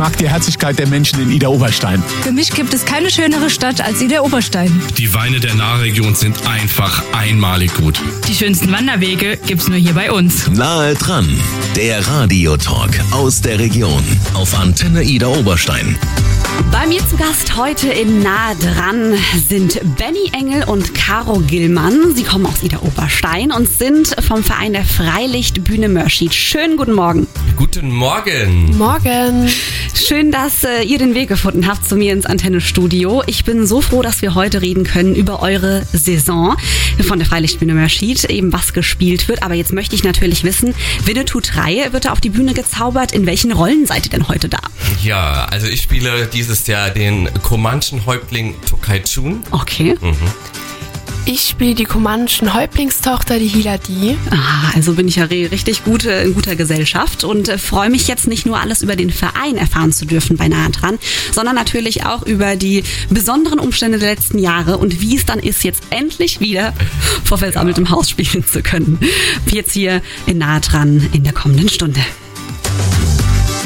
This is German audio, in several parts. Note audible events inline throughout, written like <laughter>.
mag die Herzlichkeit der Menschen in Ida Oberstein. Für mich gibt es keine schönere Stadt als Ida Oberstein. Die Weine der Nahregion sind einfach einmalig gut. Die schönsten Wanderwege gibt's nur hier bei uns. Nahe dran, der Radiotalk aus der Region auf Antenne Ida Oberstein. Bei mir zu Gast heute in Nahe dran sind Benny Engel und Caro Gillmann. Sie kommen aus Ida Oberstein und sind vom Verein der Freilichtbühne Mörschied. Schönen guten Morgen. Guten Morgen. Morgen. Schön, dass äh, ihr den Weg gefunden habt zu mir ins Antennestudio. Ich bin so froh, dass wir heute reden können über eure Saison von der Freilichtbühne Mörschied, eben was gespielt wird. Aber jetzt möchte ich natürlich wissen, Winnetou 3 wird da auf die Bühne gezaubert. In welchen Rollen seid ihr denn heute da? Ja, also ich spiele dieses Jahr den Comanchen Häuptling Tokai Chun. Okay. Ich spiele die kumanischen Häuptlingstochter, die Hiladi. Ah, also bin ich ja richtig gut, äh, in guter Gesellschaft und äh, freue mich jetzt nicht nur alles über den Verein erfahren zu dürfen bei Nahe dran, sondern natürlich auch über die besonderen Umstände der letzten Jahre und wie es dann ist, jetzt endlich wieder vor versammeltem Haus spielen zu können. Jetzt hier in Nahe dran in der kommenden Stunde.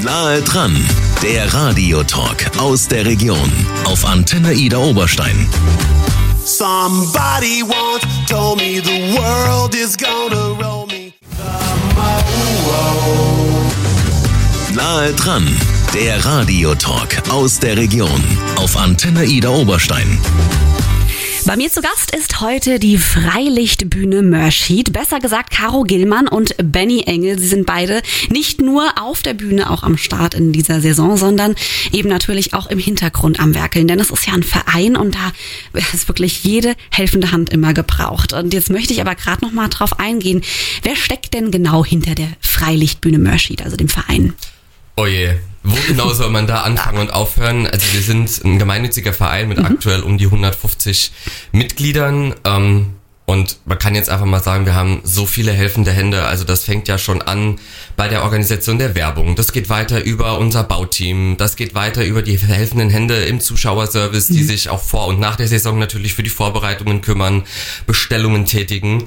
Nahe dran, der Radiotalk aus der Region auf Antenne Ida Oberstein. Somebody once told me the world is gonna roll me. Nahe dran, der Radiotalk aus der Region auf Antenne Ida Oberstein. Bei mir zu Gast ist heute die Freilichtbühne Mörschied, besser gesagt Caro Gillmann und Benny Engel. Sie sind beide nicht nur auf der Bühne auch am Start in dieser Saison, sondern eben natürlich auch im Hintergrund am Werkeln. Denn es ist ja ein Verein und da ist wirklich jede helfende Hand immer gebraucht. Und jetzt möchte ich aber gerade noch mal drauf eingehen. Wer steckt denn genau hinter der Freilichtbühne Mörschied, also dem Verein? Oh je, wo genau soll man da anfangen und aufhören? Also wir sind ein gemeinnütziger Verein mit aktuell um die 150 Mitgliedern. Ähm, und man kann jetzt einfach mal sagen, wir haben so viele helfende Hände. Also das fängt ja schon an bei der Organisation der Werbung. Das geht weiter über unser Bauteam. Das geht weiter über die helfenden Hände im Zuschauerservice, die sich auch vor und nach der Saison natürlich für die Vorbereitungen kümmern, Bestellungen tätigen.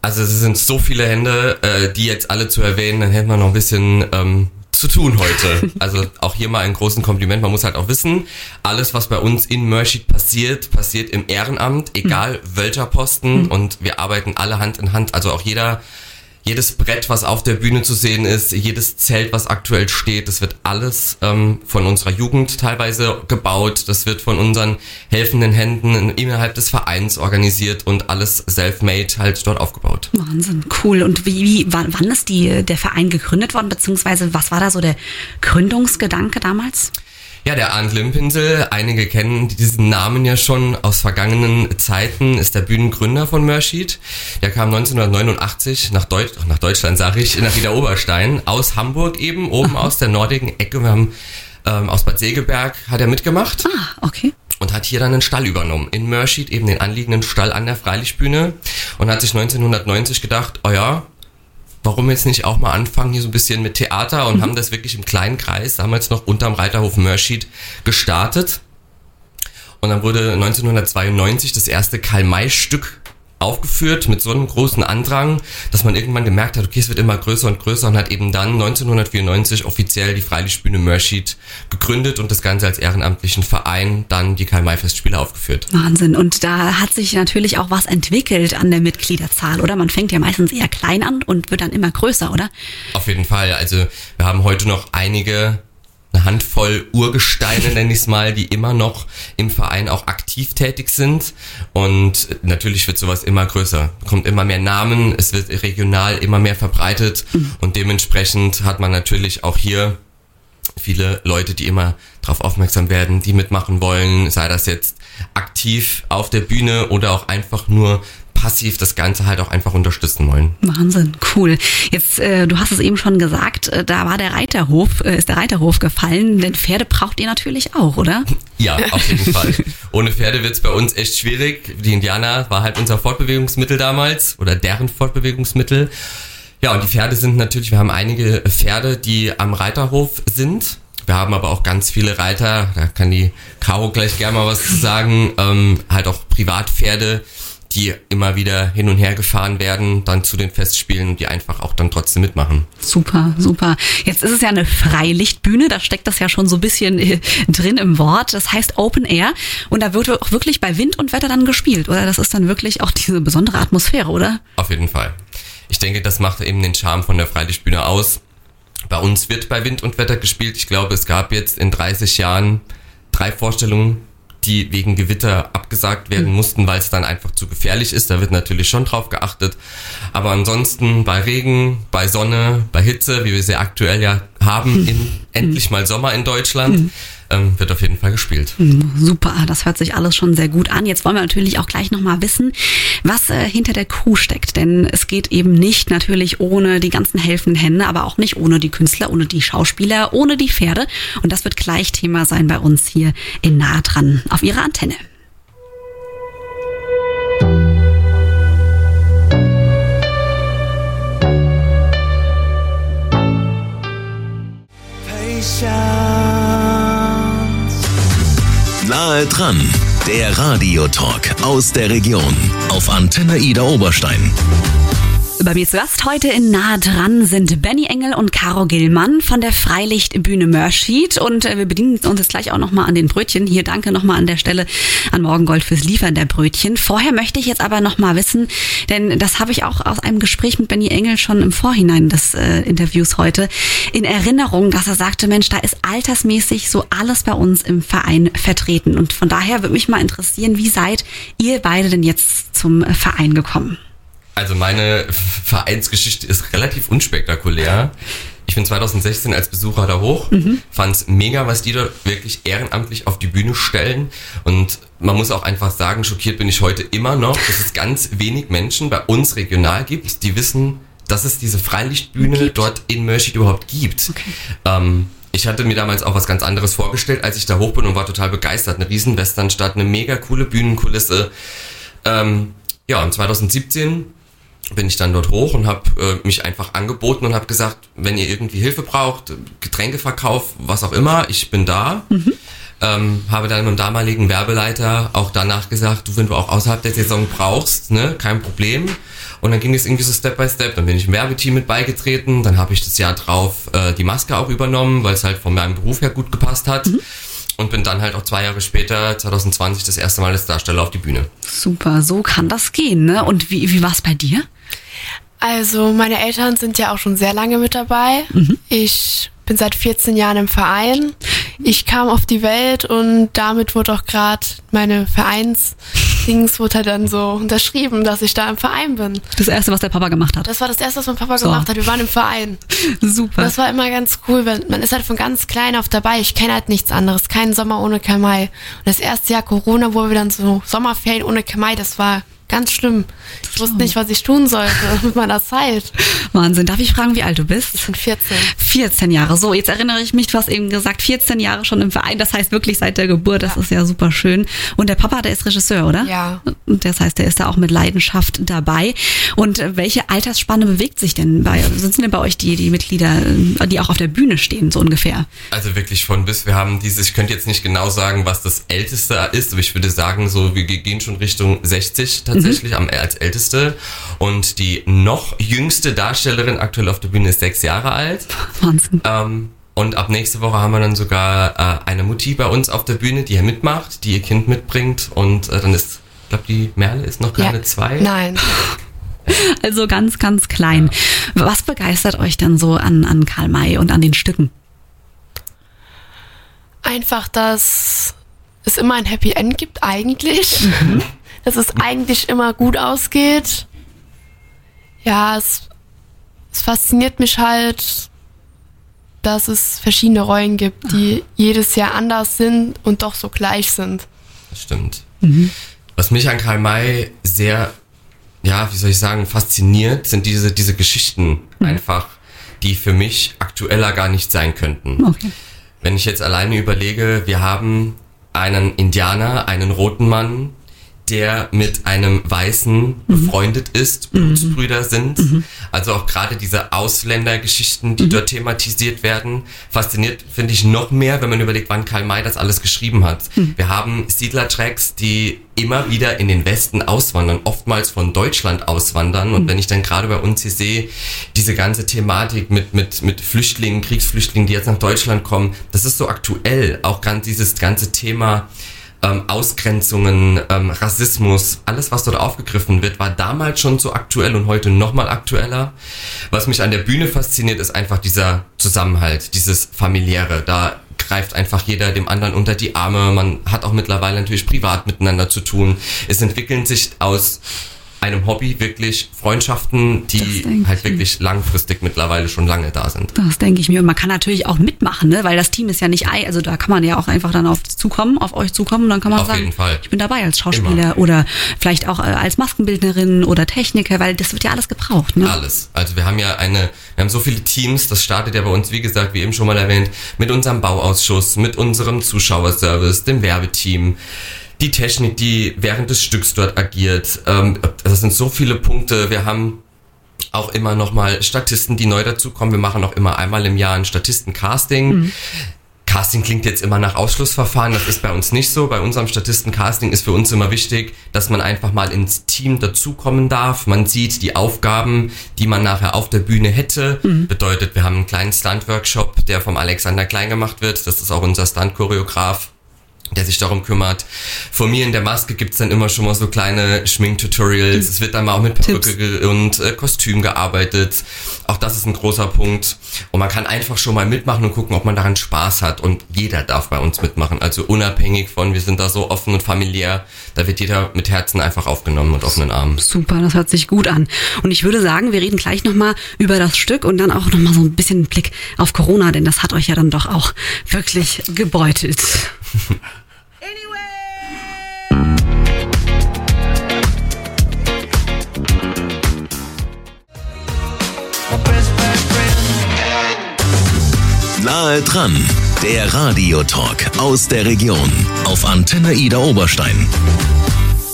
Also es sind so viele Hände, äh, die jetzt alle zu erwähnen, dann hätten wir noch ein bisschen ähm, zu tun heute. <laughs> Also auch hier mal einen großen Kompliment. Man muss halt auch wissen, alles, was bei uns in Mershid passiert, passiert im Ehrenamt, egal welcher Posten. Und wir arbeiten alle Hand in Hand. Also auch jeder, jedes Brett, was auf der Bühne zu sehen ist, jedes Zelt, was aktuell steht, das wird alles ähm, von unserer Jugend teilweise gebaut. Das wird von unseren helfenden Händen innerhalb des Vereins organisiert und alles self-made halt dort aufgebaut. Wahnsinn, cool. Und wie, wie wann, wann ist die, der Verein gegründet worden, beziehungsweise was war da so der Gründungsgedanke damals? Ja, der Arndt Limpinsel, einige kennen diesen Namen ja schon aus vergangenen Zeiten, ist der Bühnengründer von Mörschied. Der kam 1989 nach, Deutsch, nach Deutschland, sage ich, nach Ida Oberstein, aus Hamburg eben, oben aus der nördlichen Ecke. Wir haben ähm, aus Bad Segeberg hat er mitgemacht Ah, okay. und hat hier dann einen Stall übernommen. In Mörschied eben den anliegenden Stall an der Freilichtbühne und hat sich 1990 gedacht, oh ja, warum jetzt nicht auch mal anfangen hier so ein bisschen mit Theater und haben das wirklich im kleinen Kreis, damals noch unterm Reiterhof Mörschied, gestartet. Und dann wurde 1992 das erste Karl-May-Stück aufgeführt mit so einem großen Andrang, dass man irgendwann gemerkt hat, okay, es wird immer größer und größer und hat eben dann 1994 offiziell die Freilichtbühne Mörschied gegründet und das Ganze als ehrenamtlichen Verein dann die Karl-May-Festspiele aufgeführt. Wahnsinn. Und da hat sich natürlich auch was entwickelt an der Mitgliederzahl, oder? Man fängt ja meistens eher klein an und wird dann immer größer, oder? Auf jeden Fall. Also wir haben heute noch einige, eine Handvoll Urgesteine, <laughs> nenne ich es mal, die immer noch im Verein auch aktiv tätig sind. Und natürlich wird sowas immer größer. Kommt immer mehr Namen, es wird regional immer mehr verbreitet und dementsprechend hat man natürlich auch hier viele Leute, die immer darauf aufmerksam werden, die mitmachen wollen, sei das jetzt aktiv auf der Bühne oder auch einfach nur passiv das Ganze halt auch einfach unterstützen wollen. Wahnsinn, cool. Jetzt, äh, du hast es eben schon gesagt, äh, da war der Reiterhof, äh, ist der Reiterhof gefallen, denn Pferde braucht ihr natürlich auch, oder? <laughs> Ja, auf jeden Fall. Ohne Pferde wird's bei uns echt schwierig. Die Indianer war halt unser Fortbewegungsmittel damals oder deren Fortbewegungsmittel. Ja, und die Pferde sind natürlich, wir haben einige Pferde, die am Reiterhof sind. Wir haben aber auch ganz viele Reiter, da kann die Caro gleich gerne mal was zu sagen, ähm, halt auch Privatpferde, die immer wieder hin und her gefahren werden, dann zu den Festspielen, die einfach auch dann trotzdem mitmachen. Super, super. Jetzt ist es ja eine Freilichtbühne, da steckt das ja schon so ein bisschen äh, drin im Wort. Das heißt Open Air und da wird auch wirklich bei Wind und Wetter dann gespielt, oder? Das ist dann wirklich auch diese besondere Atmosphäre, oder? Auf jeden Fall. Ich denke, das macht eben den Charme von der Freilichtbühne aus. Bei uns wird bei Wind und Wetter gespielt. Ich glaube, es gab jetzt in 30 Jahren drei Vorstellungen, die wegen Gewitter abgesagt werden mussten, weil es dann einfach zu gefährlich ist. Da wird natürlich schon drauf geachtet. Aber ansonsten bei Regen, bei Sonne, bei Hitze, wie wir sie aktuell ja haben, <laughs> in endlich mal Sommer in Deutschland, ähm, wird auf jeden Fall gespielt. Super, das hört sich alles schon sehr gut an. Jetzt wollen wir natürlich auch gleich nochmal wissen, was äh, hinter der Crew steckt. Denn es geht eben nicht natürlich ohne die ganzen helfenden Hände, aber auch nicht ohne die Künstler, ohne die Schauspieler, ohne die Pferde. Und das wird gleich Thema sein bei uns hier in Nah dran auf Ihrer Antenne. Nahe dran, der Radiotalk aus der Region auf Antenne Ida Oberstein. Bei mir zu Gast heute in Nah dran sind Benny Engel und Caro Gillmann von der Freilichtbühne Mörschied und äh, wir bedienen uns jetzt gleich auch nochmal an den Brötchen. Hier danke nochmal an der Stelle an Morgengold fürs Liefern der Brötchen. Vorher möchte ich jetzt aber nochmal wissen, denn das habe ich auch aus einem Gespräch mit Benny Engel schon im Vorhinein des äh, Interviews heute in Erinnerung, dass er sagte, Mensch, da ist altersmäßig so alles bei uns im Verein vertreten und von daher würde mich mal interessieren, wie seid ihr beide denn jetzt zum Verein gekommen? Also meine Vereinsgeschichte ist relativ unspektakulär. Ich bin 2016 als Besucher da hoch, fand's mega, was die da wirklich ehrenamtlich auf die Bühne stellen. Und man muss auch einfach sagen, schockiert bin ich heute immer noch, dass es ganz wenig Menschen bei uns regional gibt, die wissen, dass es diese Freilichtbühne dort in Mörschid überhaupt gibt. Ähm, ich hatte mir damals auch was ganz anderes vorgestellt, als ich da hoch bin und war total begeistert. Eine riesen Westernstadt, eine mega coole Bühnenkulisse. Ähm, ja, und 2017 bin ich dann dort hoch und habe äh, mich einfach angeboten und habe gesagt, wenn ihr irgendwie Hilfe braucht, Getränkeverkauf, was auch immer, ich bin da. Ähm, habe dann mit dem damaligen Werbeleiter auch danach gesagt, du, wenn du auch außerhalb der Saison brauchst, ne, kein Problem. Und dann ging es irgendwie so Step by Step. Dann bin ich im Werbeteam mit beigetreten. Dann habe ich das Jahr drauf äh, die Maske auch übernommen, weil es halt von meinem Beruf her gut gepasst hat. Und bin dann halt auch zwei Jahre später, 2020, das erste Mal als Darsteller auf die Bühne. Super, so kann das gehen, ne? Und wie, wie war es bei dir? Also meine Eltern sind ja auch schon sehr lange mit dabei. Ich bin seit 14 Jahren im Verein. Ich kam auf die Welt und damit wurde auch gerade meine Vereinsdings wurde halt dann so unterschrieben, dass ich da im Verein bin. Das erste, was der Papa gemacht hat. Das war das erste, was mein Papa So. gemacht hat. Wir waren im Verein. Super. Das war immer ganz cool, weil man ist halt von ganz klein auf dabei. Ich kenne halt nichts anderes. Keinen Sommer ohne Kamai. Und das erste Jahr Corona, wo wir dann so Sommerferien ohne Kamai, das war ganz schlimm. Ich wusste nicht, was ich tun sollte <laughs> mit meiner Zeit. Wahnsinn. Darf ich fragen, wie alt du bist? Ich bin 14. 14 Jahre. So, jetzt erinnere ich mich, du hast eben gesagt, 14 Jahre schon im Verein. Das heißt wirklich seit der Geburt. Das ist ja super schön. Und der Papa, der ist Regisseur, oder? Ja. Und das heißt, der ist da auch mit Leidenschaft dabei. Und äh, welche Altersspanne bewegt sich denn bei, sind denn bei euch die, die Mitglieder, äh, die auch auf der Bühne stehen, so ungefähr? Also wirklich von bis. Wir haben dieses, ich könnte jetzt nicht genau sagen, was das Älteste ist, aber ich würde sagen, so wir gehen schon Richtung 60 tatsächlich am, als Älteste. Und die noch jüngste Darstellerin aktuell auf der Bühne ist sechs Jahre alt. <laughs> Wahnsinn. Ähm, und ab nächste Woche haben wir dann sogar äh, eine Mutti bei uns auf der Bühne, die hier mitmacht, die ihr Kind mitbringt. Und äh, dann ist, ich glaube, die Merle ist noch keine zwei. Nein. Also ganz, ganz klein. Was begeistert euch denn so an, an Karl May und an den Stücken? Einfach, dass es immer ein Happy End gibt, eigentlich. Dass es eigentlich immer gut ausgeht. Ja, es, es fasziniert mich halt, dass es verschiedene Rollen gibt, die jedes Jahr anders sind und doch so gleich sind. Das stimmt. Was mich an Karl May sehr, ja, wie soll ich sagen, fasziniert, sind diese, diese Geschichten einfach, die für mich aktueller gar nicht sein könnten. Okay. Wenn ich jetzt alleine überlege, wir haben einen Indianer, einen roten Mann, der mit einem Weißen befreundet ist, Blutsbrüder sind. Also auch gerade diese Ausländergeschichten, die dort thematisiert werden, fasziniert, finde ich, noch mehr, wenn man überlegt, wann Karl May das alles geschrieben hat. Wir haben Siedlertracks, die immer wieder in den Westen auswandern, oftmals von Deutschland auswandern. Und wenn ich dann gerade bei uns hier sehe, diese ganze Thematik mit, mit, mit Flüchtlingen, Kriegsflüchtlingen, die jetzt nach Deutschland kommen, das ist so aktuell. Auch ganz dieses ganze Thema ähm, Ausgrenzungen, ähm, Rassismus, alles, was dort aufgegriffen wird, war damals schon so aktuell und heute nochmal aktueller. Was mich an der Bühne fasziniert, ist einfach dieser Zusammenhalt, dieses familiäre. Da greift einfach jeder dem anderen unter die Arme. Man hat auch mittlerweile natürlich privat miteinander zu tun. Es entwickeln sich aus einem Hobby wirklich Freundschaften, die halt ich. wirklich langfristig mittlerweile schon lange da sind. Das denke ich mir. Und man kann natürlich auch mitmachen, ne? weil das Team ist ja nicht ei. Also da kann man ja auch einfach dann auf zukommen, auf euch zukommen und dann kann man Auf sagen, jeden Fall. ich bin dabei als Schauspieler Immer. oder vielleicht auch äh, als Maskenbildnerin oder Techniker, weil das wird ja alles gebraucht. Ne? Alles. Also wir haben ja eine, wir haben so viele Teams, das startet ja bei uns, wie gesagt, wie eben schon mal erwähnt, mit unserem Bauausschuss, mit unserem Zuschauerservice, dem Werbeteam, die Technik, die während des Stücks dort agiert. Ähm, das sind so viele Punkte. Wir haben auch immer noch mal Statisten, die neu dazukommen. Wir machen auch immer einmal im Jahr ein Statisten-Casting. Casting klingt jetzt immer nach Ausschlussverfahren, das ist bei uns nicht so. Bei unserem Statisten-Casting ist für uns immer wichtig, dass man einfach mal ins Team dazukommen darf. Man sieht die Aufgaben, die man nachher auf der Bühne hätte. Bedeutet, wir haben einen kleinen Stunt-Workshop, der vom Alexander Klein gemacht wird. Das ist auch unser Stunt-Choreograf der sich darum kümmert. Von mir in der Maske gibt's dann immer schon mal so kleine Schminktutorials. Es wird dann mal auch mit Perücke und äh, Kostüm gearbeitet. Auch das ist ein großer Punkt. Und man kann einfach schon mal mitmachen und gucken, ob man daran Spaß hat. Und jeder darf bei uns mitmachen. Also unabhängig von, wir sind da so offen und familiär. Da wird jeder mit Herzen einfach aufgenommen und offenen Armen. Super, das hört sich gut an. Und ich würde sagen, wir reden gleich nochmal über das Stück und dann auch nochmal so ein bisschen Blick auf Corona, denn das hat euch ja dann doch auch wirklich gebeutelt. Nahe dran, der Radiotalk aus der Region auf Antenne Ida Oberstein.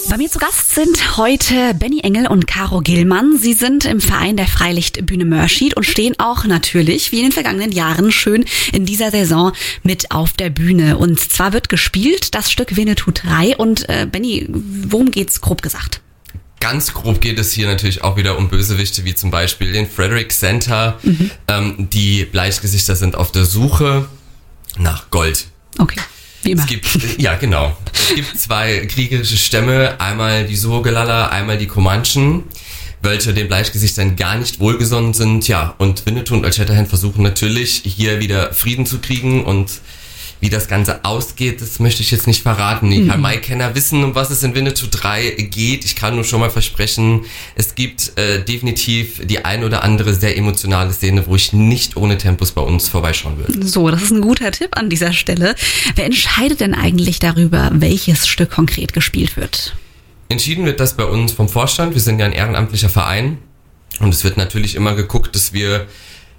Bei mir zu Gast sind heute Benny Engel und Caro Gillmann. Sie sind im Verein der Freilichtbühne Mörschied und stehen auch natürlich, wie in den vergangenen Jahren, schön in dieser Saison mit auf der Bühne. Und zwar wird gespielt das Stück Winnetou 3. Und äh, Benny, worum geht's grob gesagt? Ganz grob geht es hier natürlich auch wieder um Bösewichte, wie zum Beispiel den Frederick Center. Ähm, die Bleichgesichter sind auf der Suche nach Gold. Okay, wie immer. Es gibt, ja genau. Es gibt zwei kriegerische Stämme, einmal die Surgelala, einmal die Comanchen, welche den Bleichgesichtern gar nicht wohlgesonnen sind. Ja, und Winnetou und Shatterhand versuchen natürlich hier wieder Frieden zu kriegen und wie das Ganze ausgeht, das möchte ich jetzt nicht verraten. Die Karl-May-Kenner wissen, um was es in Winnetou 3 geht. Ich kann nur schon mal versprechen, es gibt äh, definitiv die ein oder andere sehr emotionale Szene, wo ich nicht ohne Tempos bei uns vorbeischauen würde. So, das ist ein guter Tipp an dieser Stelle. Wer entscheidet denn eigentlich darüber, welches Stück konkret gespielt wird? Entschieden wird das bei uns vom Vorstand. Wir sind ja ein ehrenamtlicher Verein. Und es wird natürlich immer geguckt, dass wir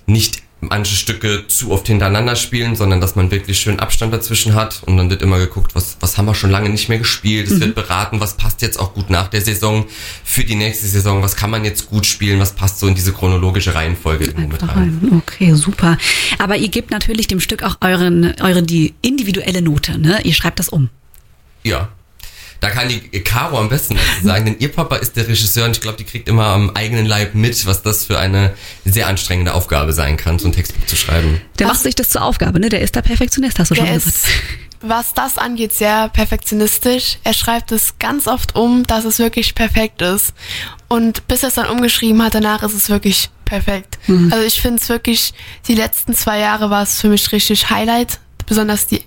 nicht manche Stücke zu oft hintereinander spielen, sondern dass man wirklich schön Abstand dazwischen hat. Und dann wird immer geguckt, was, was haben wir schon lange nicht mehr gespielt. Es wird beraten, was passt jetzt auch gut nach der Saison für die nächste Saison. Was kann man jetzt gut spielen? Was passt so in diese chronologische Reihenfolge irgendwo mit rein. Okay, super. Aber ihr gebt natürlich dem Stück auch euren, eure die individuelle Note, ne? Ihr schreibt das um. Ja. Da kann die Caro am besten was sagen, denn ihr Papa ist der Regisseur und ich glaube, die kriegt immer am eigenen Leib mit, was das für eine sehr anstrengende Aufgabe sein kann, so ein Textbuch zu schreiben. Der macht sich das zur Aufgabe, ne? Der ist der Perfektionist, hast du schon Der gesagt. ist, <laughs> was das angeht, sehr perfektionistisch. Er schreibt es ganz oft um, dass es wirklich perfekt ist. Und bis er es dann umgeschrieben hat, danach ist es wirklich perfekt. Also ich finde es wirklich, die letzten zwei Jahre war es für mich richtig Highlight. Besonders die,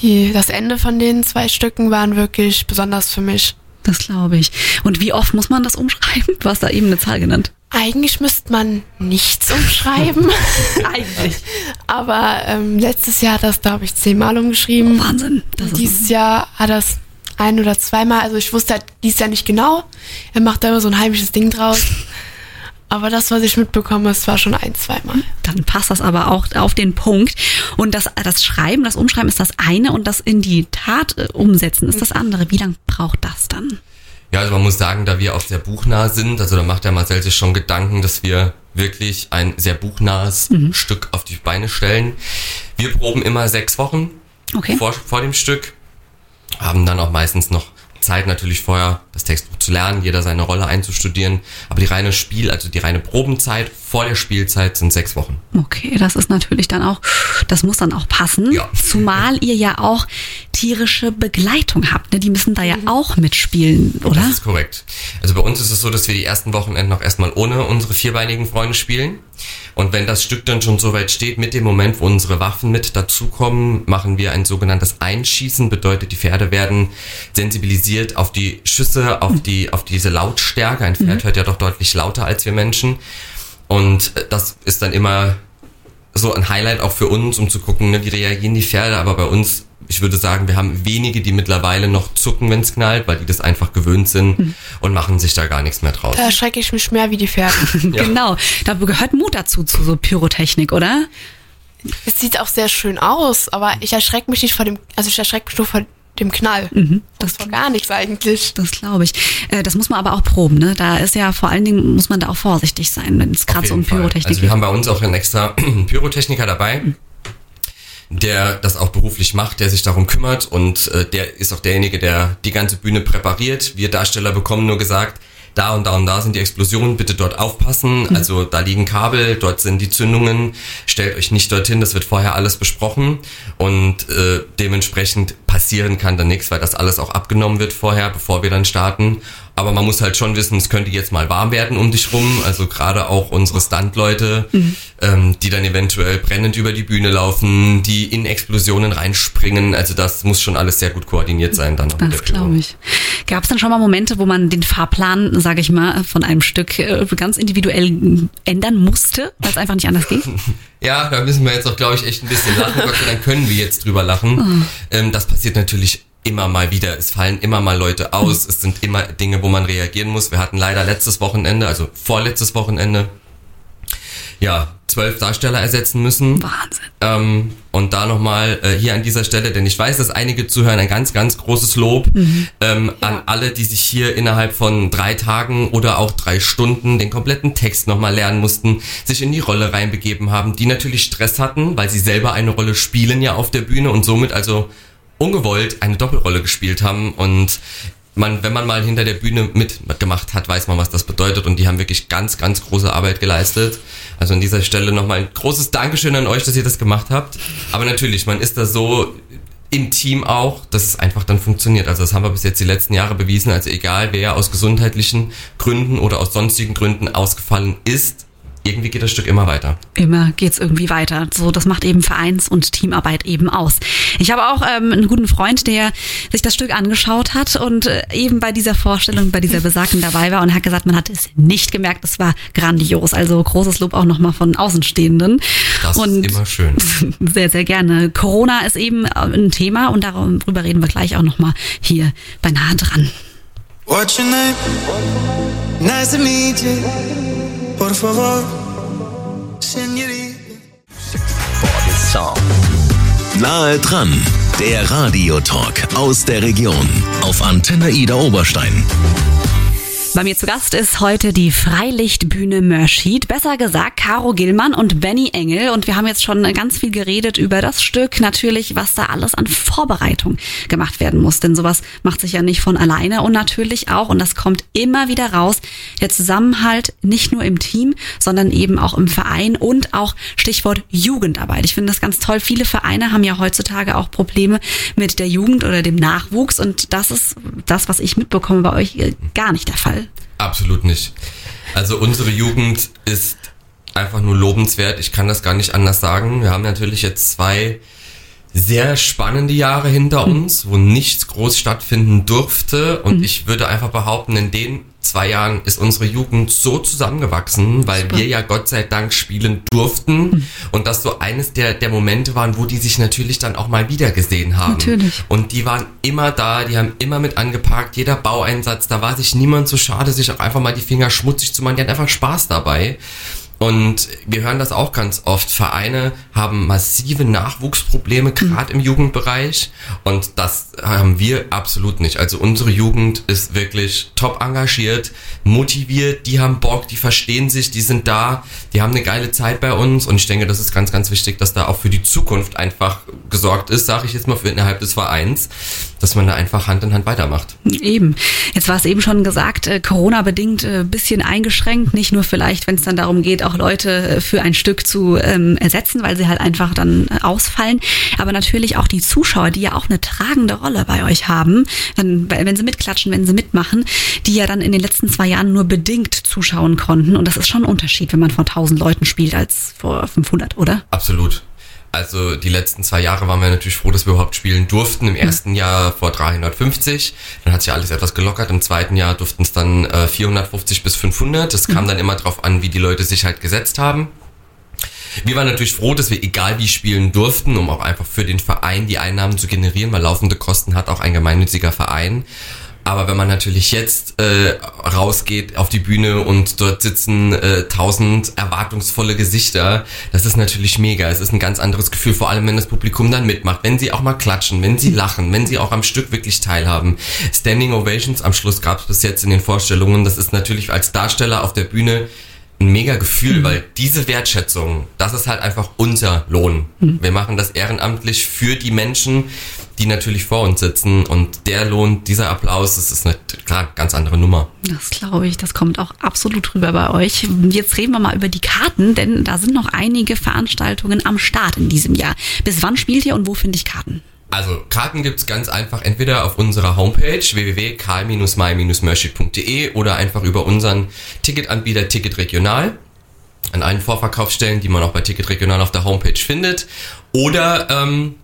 die, das Ende von den zwei Stücken waren wirklich besonders für mich. Das glaube ich. Und wie oft muss man das umschreiben? Du hast da eben eine Zahl genannt. Eigentlich müsste man nichts umschreiben. <laughs> Eigentlich. Aber ähm, letztes Jahr hat er es, glaube ich, zehnmal umgeschrieben. Wahnsinn. Das ist Dieses Jahr hat er es ein oder zweimal. Also ich wusste halt dieses Jahr nicht genau. Er macht da immer so ein heimisches Ding draus. <laughs> Aber das, was ich mitbekomme, es war schon ein, zweimal. dann passt das aber auch auf den Punkt. Und das, das Schreiben, das Umschreiben ist das eine und das in die Tat äh, umsetzen ist das andere. Wie lange braucht das dann? Ja, also man muss sagen, da wir auch sehr buchnah sind, also da macht der Marcel sich schon Gedanken, dass wir wirklich ein sehr buchnahes Mhm. Stück auf die Beine stellen. Wir proben immer sechs Wochen Okay. vor, vor dem Stück, haben dann auch meistens noch Zeit natürlich vorher das Textbuch zu lernen, jeder seine Rolle einzustudieren, aber die reine Spiel, also die reine Probenzeit vor der Spielzeit sind sechs Wochen. Okay, das ist natürlich dann auch, das muss dann auch passen. Ja. Zumal ihr ja auch tierische Begleitung habt, ne? Die müssen da ja auch mitspielen, oder? Das ist korrekt. Also bei uns ist es so, dass wir die ersten Wochenenden noch erstmal ohne unsere vierbeinigen Freunde spielen. Und wenn das Stück dann schon so weit steht, mit dem Moment, wo unsere Waffen mit dazukommen, machen wir ein sogenanntes Einschießen. Bedeutet, die Pferde werden sensibilisiert auf die Schüsse, auf die, auf diese Lautstärke. Ein Pferd hört ja doch deutlich lauter als wir Menschen. Und äh, das ist dann immer so ein Highlight auch für uns, um zu gucken, ne, wie reagieren die Pferde. Aber bei uns, ich würde sagen, wir haben wenige, die mittlerweile noch zucken, wenn es knallt, weil die das einfach gewöhnt sind und machen sich da gar nichts mehr draus. Da erschrecke ich mich mehr wie die Pferde. <laughs> Genau. Da gehört Mut dazu, zu so Pyrotechnik, oder? es sieht auch sehr schön aus, aber ich erschrecke mich nicht vor dem, also ich erschrecke mich nur vor dem Knall. Das war gar nichts eigentlich. Das glaube ich. Äh, Das muss man aber auch proben, ne? Da ist ja vor allen Dingen, muss man da auch vorsichtig sein, wenn es gerade so um. Pyrotechnik Also wir geht. haben bei uns auch einen extra <clears throat> Pyrotechniker dabei, der das auch beruflich macht, der sich darum kümmert und äh, der ist auch derjenige, der die ganze Bühne präpariert. Wir Darsteller bekommen nur gesagt, da und da und da sind die Explosionen, bitte dort aufpassen. Mhm. Also da liegen Kabel, dort sind die Zündungen, stellt euch nicht dorthin, das wird vorher alles besprochen und äh, dementsprechend passieren kann dann nichts, weil das alles auch abgenommen wird vorher, bevor wir dann starten. Aber man muss halt schon wissen, es könnte jetzt mal warm werden um dich rum. Also gerade auch unsere Stuntleute, ähm, die dann eventuell brennend über die Bühne laufen, die in Explosionen reinspringen. Also das muss schon alles sehr gut koordiniert sein dann. Das glaube ich. Gab es denn schon mal Momente, wo man den Fahrplan, sage ich mal, von einem Stück äh, ganz individuell ändern musste, weil es einfach nicht anders ging? <laughs> Ja, da müssen wir jetzt auch, glaube ich, echt ein bisschen lachen. Gott sei Dank können wir jetzt drüber lachen. Ähm, das passiert natürlich immer mal wieder. Es fallen immer mal Leute aus. Es sind immer Dinge, wo man reagieren muss. Wir hatten leider letztes Wochenende, also vorletztes Wochenende, ja, zwölf Darsteller ersetzen müssen. Wahnsinn. Ähm, und da nochmal äh, hier an dieser Stelle, denn ich weiß, dass einige zuhören, ein ganz, ganz großes Lob ähm, an alle, die sich hier innerhalb von drei Tagen oder auch drei Stunden den kompletten Text nochmal lernen mussten, sich in die Rolle reinbegeben haben, die natürlich Stress hatten, weil sie selber eine Rolle spielen ja auf der Bühne und somit also ungewollt eine Doppelrolle gespielt haben und man, wenn man mal hinter der Bühne mitgemacht hat, weiß man, was das bedeutet und die haben wirklich ganz, ganz große Arbeit geleistet. Also an dieser Stelle nochmal ein großes Dankeschön an euch, dass ihr das gemacht habt. Aber natürlich, man ist da so im Team auch, dass es einfach dann funktioniert. Also das haben wir bis jetzt die letzten Jahre bewiesen. Also egal, wer aus gesundheitlichen Gründen oder aus sonstigen Gründen ausgefallen ist, irgendwie geht das Stück immer weiter. Immer geht's irgendwie weiter. So, das macht eben Vereins- und Teamarbeit eben aus. Ich habe auch ähm, einen guten Freund, der sich das Stück angeschaut hat und äh, eben bei dieser Vorstellung, bei dieser Besagten dabei war und hat gesagt, man hat es nicht gemerkt. Es war grandios. Also großes Lob auch nochmal von Außenstehenden. Das und ist immer schön. <laughs> sehr, sehr gerne. Corona ist eben äh, ein Thema und darüber reden wir gleich auch nochmal hier bei Nahe dran. What's your name? Nice to meet you. Nahe dran, der Radiotalk aus der Region auf Antenne Ida Oberstein. Bei mir zu Gast ist heute die Freilichtbühne Mörschied, besser gesagt Caro Gillmann und Benny Engel. Und wir haben jetzt schon ganz viel geredet über das Stück, natürlich, was da alles an Vorbereitung gemacht werden muss. Denn sowas macht sich ja nicht von alleine und natürlich auch, und das kommt immer wieder raus, der Zusammenhalt nicht nur im Team, sondern eben auch im Verein und auch Stichwort Jugendarbeit. Ich finde das ganz toll. Viele Vereine haben ja heutzutage auch Probleme mit der Jugend oder dem Nachwuchs und das ist das, was ich mitbekomme bei euch gar nicht der Fall. Absolut nicht. Also unsere Jugend ist einfach nur lobenswert. Ich kann das gar nicht anders sagen. Wir haben natürlich jetzt zwei sehr spannende Jahre hinter uns, wo nichts groß stattfinden durfte. Und ich würde einfach behaupten, in den zwei Jahren ist unsere Jugend so zusammengewachsen, weil wir ja Gott sei Dank spielen durften. Und das so eines der, der Momente waren, wo die sich natürlich dann auch mal wiedergesehen haben. Natürlich. Und die waren immer da, die haben immer mit angepackt, jeder Baueinsatz, da war sich niemand so schade, sich auch einfach mal die Finger schmutzig zu machen, die hatten einfach Spaß dabei. Und wir hören das auch ganz oft. Vereine haben massive Nachwuchsprobleme, gerade im Jugendbereich. Und das haben wir absolut nicht. Also unsere Jugend ist wirklich top engagiert, motiviert, die haben Bock, die verstehen sich, die sind da, die haben eine geile Zeit bei uns. Und ich denke, das ist ganz, ganz wichtig, dass da auch für die Zukunft einfach gesorgt ist, sage ich jetzt mal, für innerhalb des Vereins, dass man da einfach Hand in Hand weitermacht. Eben. Jetzt war es eben schon gesagt, äh, Corona-bedingt äh, bisschen eingeschränkt, nicht nur vielleicht, wenn es dann darum geht, auch Leute äh, für ein Stück zu ähm, ersetzen, weil sie halt einfach dann äh, ausfallen, aber natürlich auch die Zuschauer, die ja auch eine tragende Rolle bei euch haben, dann, wenn sie mitklatschen, wenn sie mitmachen, die ja dann in den letzten zwei Jahren nur bedingt zuschauen konnten und das ist schon ein Unterschied, wenn man vor 1000 Leuten spielt als vor 500, oder? Absolut. Also die letzten zwei Jahre waren wir natürlich froh, dass wir überhaupt spielen durften. Im ersten Jahr vor 350, dann hat sich alles etwas gelockert. Im zweiten Jahr durften es dann äh, 450 bis 500. Das kam dann immer drauf an, wie die Leute sich halt gesetzt haben. Wir waren natürlich froh, dass wir egal wie spielen durften, um auch einfach für den Verein die Einnahmen zu generieren, weil laufende Kosten hat auch ein gemeinnütziger Verein. Aber wenn man natürlich jetzt äh, rausgeht auf die Bühne und dort sitzen äh, tausend erwartungsvolle Gesichter, das ist natürlich mega. Es ist ein ganz anderes Gefühl, vor allem wenn das Publikum dann mitmacht, wenn sie auch mal klatschen, wenn sie lachen, wenn sie auch am Stück wirklich teilhaben. Standing Ovations am Schluss gab es bis jetzt in den Vorstellungen. Das ist natürlich als Darsteller auf der Bühne ein mega Gefühl, weil diese Wertschätzung, das ist halt einfach unser Lohn. Wir machen das ehrenamtlich für die Menschen, die natürlich vor uns sitzen und der Lohn, dieser Applaus, das ist eine klar ganz andere Nummer. Das glaube ich, das kommt auch absolut rüber bei euch. Jetzt reden wir mal über die Karten, denn da sind noch einige Veranstaltungen am Start in diesem Jahr. Bis wann spielt ihr und wo finde ich Karten? Also Karten gibt's ganz einfach entweder auf unserer Homepage www.karl-my-merchit.de oder einfach über unseren Ticketanbieter Ticket Regional an allen Vorverkaufsstellen, die man auch bei Ticket Regional auf der Homepage findet. Oder ähm,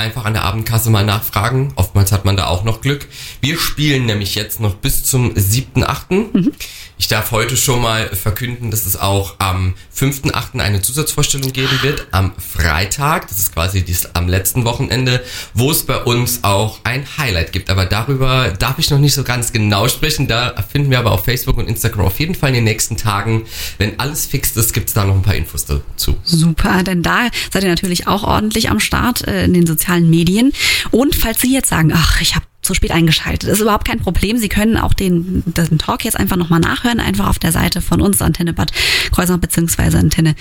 einfach an der Abendkasse mal nachfragen. Oftmals hat man da auch noch Glück. Wir spielen nämlich jetzt noch bis zum 7.8. Ich darf heute schon mal verkünden, dass es auch am 5.8. eine Zusatzvorstellung geben wird. Am Freitag, das ist quasi dies, am letzten Wochenende, wo es bei uns auch ein Highlight gibt. Aber darüber darf ich noch nicht so ganz genau sprechen. Da finden wir aber auf Facebook und Instagram auf jeden Fall in den nächsten Tagen. Wenn alles fix ist, gibt es da noch ein paar Infos dazu. Super, denn da seid ihr natürlich auch ordentlich am Start äh, in den sozialen Medien. Und falls Sie jetzt sagen, ach, ich habe zu spät eingeschaltet. Das ist überhaupt kein Problem. Sie können auch den, den Talk jetzt einfach nochmal nachhören, einfach auf der Seite von uns, Antenne Bad Kreuznach beziehungsweise Antenne,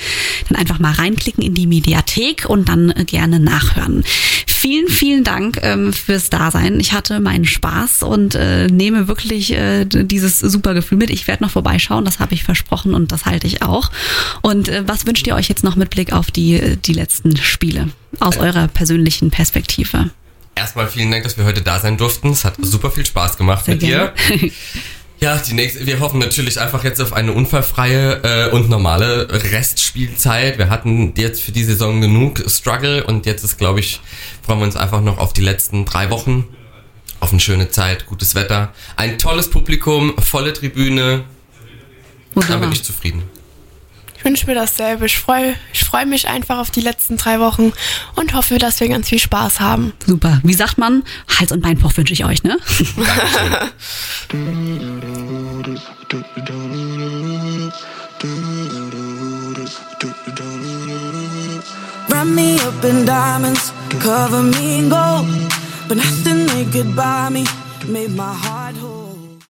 dann einfach mal reinklicken in die Mediathek und dann äh, gerne nachhören. Vielen, vielen Dank ähm, fürs Dasein. Ich hatte meinen Spaß und äh, nehme wirklich äh, dieses super Gefühl mit. Ich werde noch vorbeischauen, das habe ich versprochen und das halte ich auch. Und äh, was wünscht ihr euch jetzt noch mit Blick auf die, äh, die letzten Spiele aus eurer persönlichen Perspektive? Erstmal vielen Dank, dass wir heute da sein durften. Es hat super viel Spaß gemacht Sehr mit gerne. dir. <laughs> Ja, die nächste, wir hoffen natürlich einfach jetzt auf eine unfallfreie äh, und normale Restspielzeit. Wir hatten jetzt für die Saison genug Struggle und jetzt ist, glaube ich, freuen wir uns einfach noch auf die letzten drei Wochen. Auf eine schöne Zeit, gutes Wetter, ein tolles Publikum, volle Tribüne. Dann bin Wunderbar. ich zufrieden. Ich wünsche mir dasselbe. Ich freue ich freu mich einfach auf die letzten drei Wochen und hoffe, dass wir ganz viel Spaß haben. Super. Wie sagt man? Hals- und Beinbruch wünsche ich euch, ne? <laughs> Wrap me up in diamonds, cover me in gold. But nothing they could buy me made my heart whole.